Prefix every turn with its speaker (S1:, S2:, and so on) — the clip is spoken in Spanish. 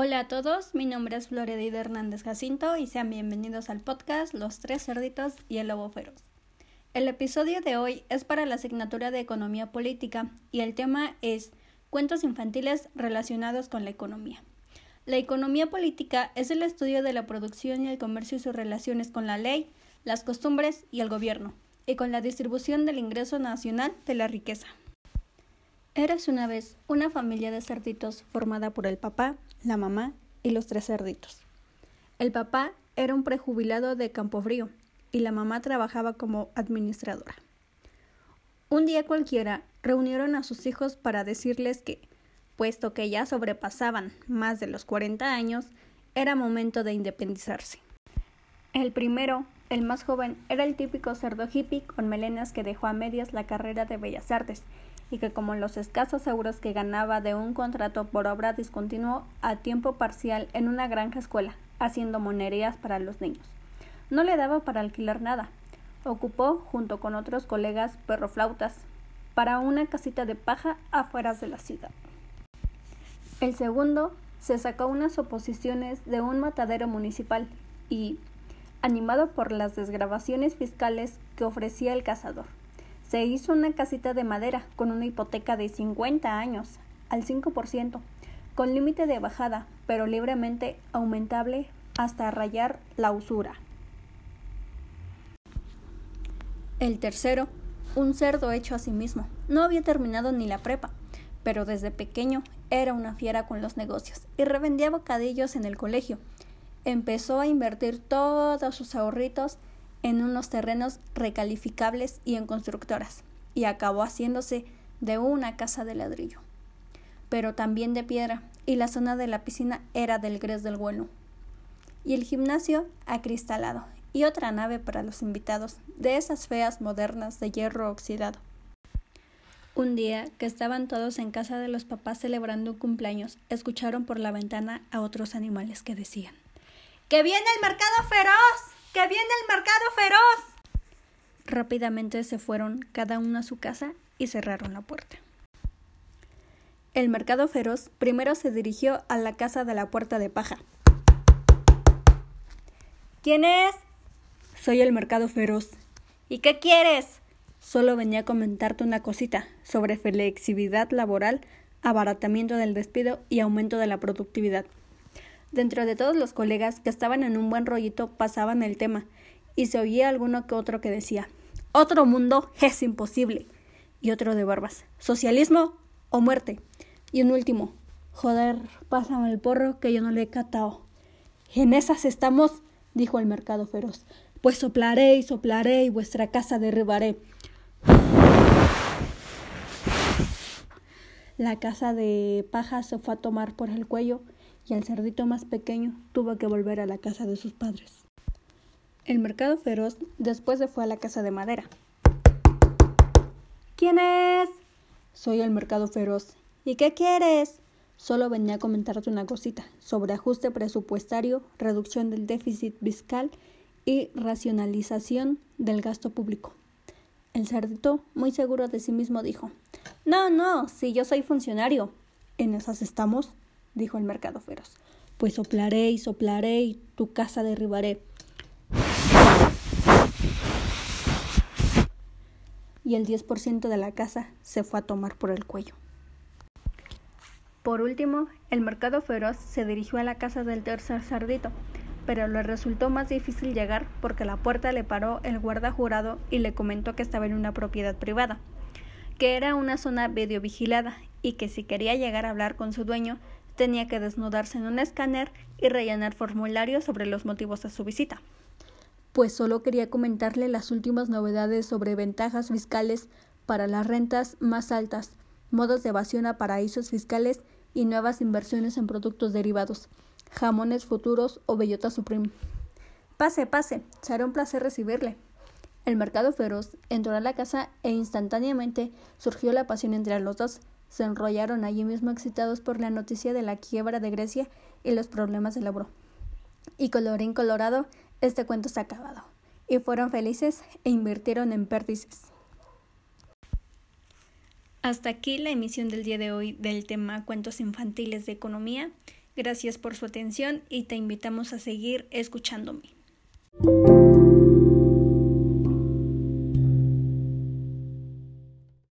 S1: Hola a todos, mi nombre es Floredida Hernández Jacinto y sean bienvenidos al podcast Los Tres Cerditos y el Lobo Feroz. El episodio de hoy es para la asignatura de Economía Política y el tema es Cuentos infantiles relacionados con la economía. La economía política es el estudio de la producción y el comercio y sus relaciones con la ley, las costumbres y el gobierno, y con la distribución del ingreso nacional de la riqueza. Eras una vez una familia de cerditos formada por el papá, la mamá y los tres cerditos. El papá era un prejubilado de Campofrío y la mamá trabajaba como administradora. Un día cualquiera reunieron a sus hijos para decirles que, puesto que ya sobrepasaban más de los 40 años, era momento de independizarse. El primero, el más joven, era el típico cerdo hippie con melenas que dejó a medias la carrera de Bellas Artes y que como los escasos euros que ganaba de un contrato por obra discontinuo a tiempo parcial en una granja escuela, haciendo monerías para los niños. No le daba para alquilar nada. Ocupó, junto con otros colegas perroflautas, para una casita de paja afuera de la ciudad. El segundo se sacó unas oposiciones de un matadero municipal y, animado por las desgrabaciones fiscales que ofrecía el cazador, se hizo una casita de madera con una hipoteca de 50 años, al 5%, con límite de bajada, pero libremente aumentable hasta rayar la usura. El tercero, un cerdo hecho a sí mismo. No había terminado ni la prepa, pero desde pequeño era una fiera con los negocios y revendía bocadillos en el colegio. Empezó a invertir todos sus ahorritos en unos terrenos recalificables y en constructoras, y acabó haciéndose de una casa de ladrillo, pero también de piedra, y la zona de la piscina era del gres del vuelo, y el gimnasio acristalado, y otra nave para los invitados, de esas feas modernas de hierro oxidado. Un día, que estaban todos en casa de los papás celebrando un cumpleaños, escucharon por la ventana a otros animales que decían ¡Que viene el mercado feroz! ¡Que viene el mercado feroz! Rápidamente se fueron cada uno a su casa y cerraron la puerta. El mercado feroz primero se dirigió a la casa de la puerta de paja. ¿Quién es? Soy el mercado feroz. ¿Y qué quieres? Solo venía a comentarte una cosita sobre flexibilidad laboral, abaratamiento del despido y aumento de la productividad. Dentro de todos los colegas que estaban en un buen rollito pasaban el tema, y se oía alguno que otro que decía Otro mundo es imposible. Y otro de barbas Socialismo o muerte. Y un último Joder, pásame el porro que yo no le he catado. En esas estamos, dijo el mercado feroz. Pues soplaré y soplaré y vuestra casa derribaré. La casa de paja se fue a tomar por el cuello y el cerdito más pequeño tuvo que volver a la casa de sus padres. El mercado feroz después se fue a la casa de madera. ¿Quién es? Soy el mercado feroz. ¿Y qué quieres? Solo venía a comentarte una cosita sobre ajuste presupuestario, reducción del déficit fiscal y racionalización del gasto público. El cerdito, muy seguro de sí mismo, dijo No, no, si yo soy funcionario. En esas estamos dijo el mercado feroz. Pues soplaré y soplaré y tu casa derribaré. Y el 10% de la casa se fue a tomar por el cuello. Por último, el mercado feroz se dirigió a la casa del tercer cerdito, pero le resultó más difícil llegar porque la puerta le paró el guarda jurado y le comentó que estaba en una propiedad privada, que era una zona medio vigilada y que si quería llegar a hablar con su dueño tenía que desnudarse en un escáner y rellenar formularios sobre los motivos de su visita. Pues solo quería comentarle las últimas novedades sobre ventajas fiscales para las rentas más altas, modos de evasión a paraísos fiscales y nuevas inversiones en productos derivados, jamones futuros o bellota supreme. Pase, pase, será un placer recibirle. El mercado feroz entró a la casa e instantáneamente surgió la pasión entre los dos, se enrollaron allí mismo excitados por la noticia de la quiebra de Grecia y los problemas del euro. Y colorín colorado, este cuento se ha acabado. Y fueron felices e invirtieron en pérdices. Hasta aquí la emisión del día de hoy del tema Cuentos infantiles de economía. Gracias por su atención y te invitamos a seguir escuchándome.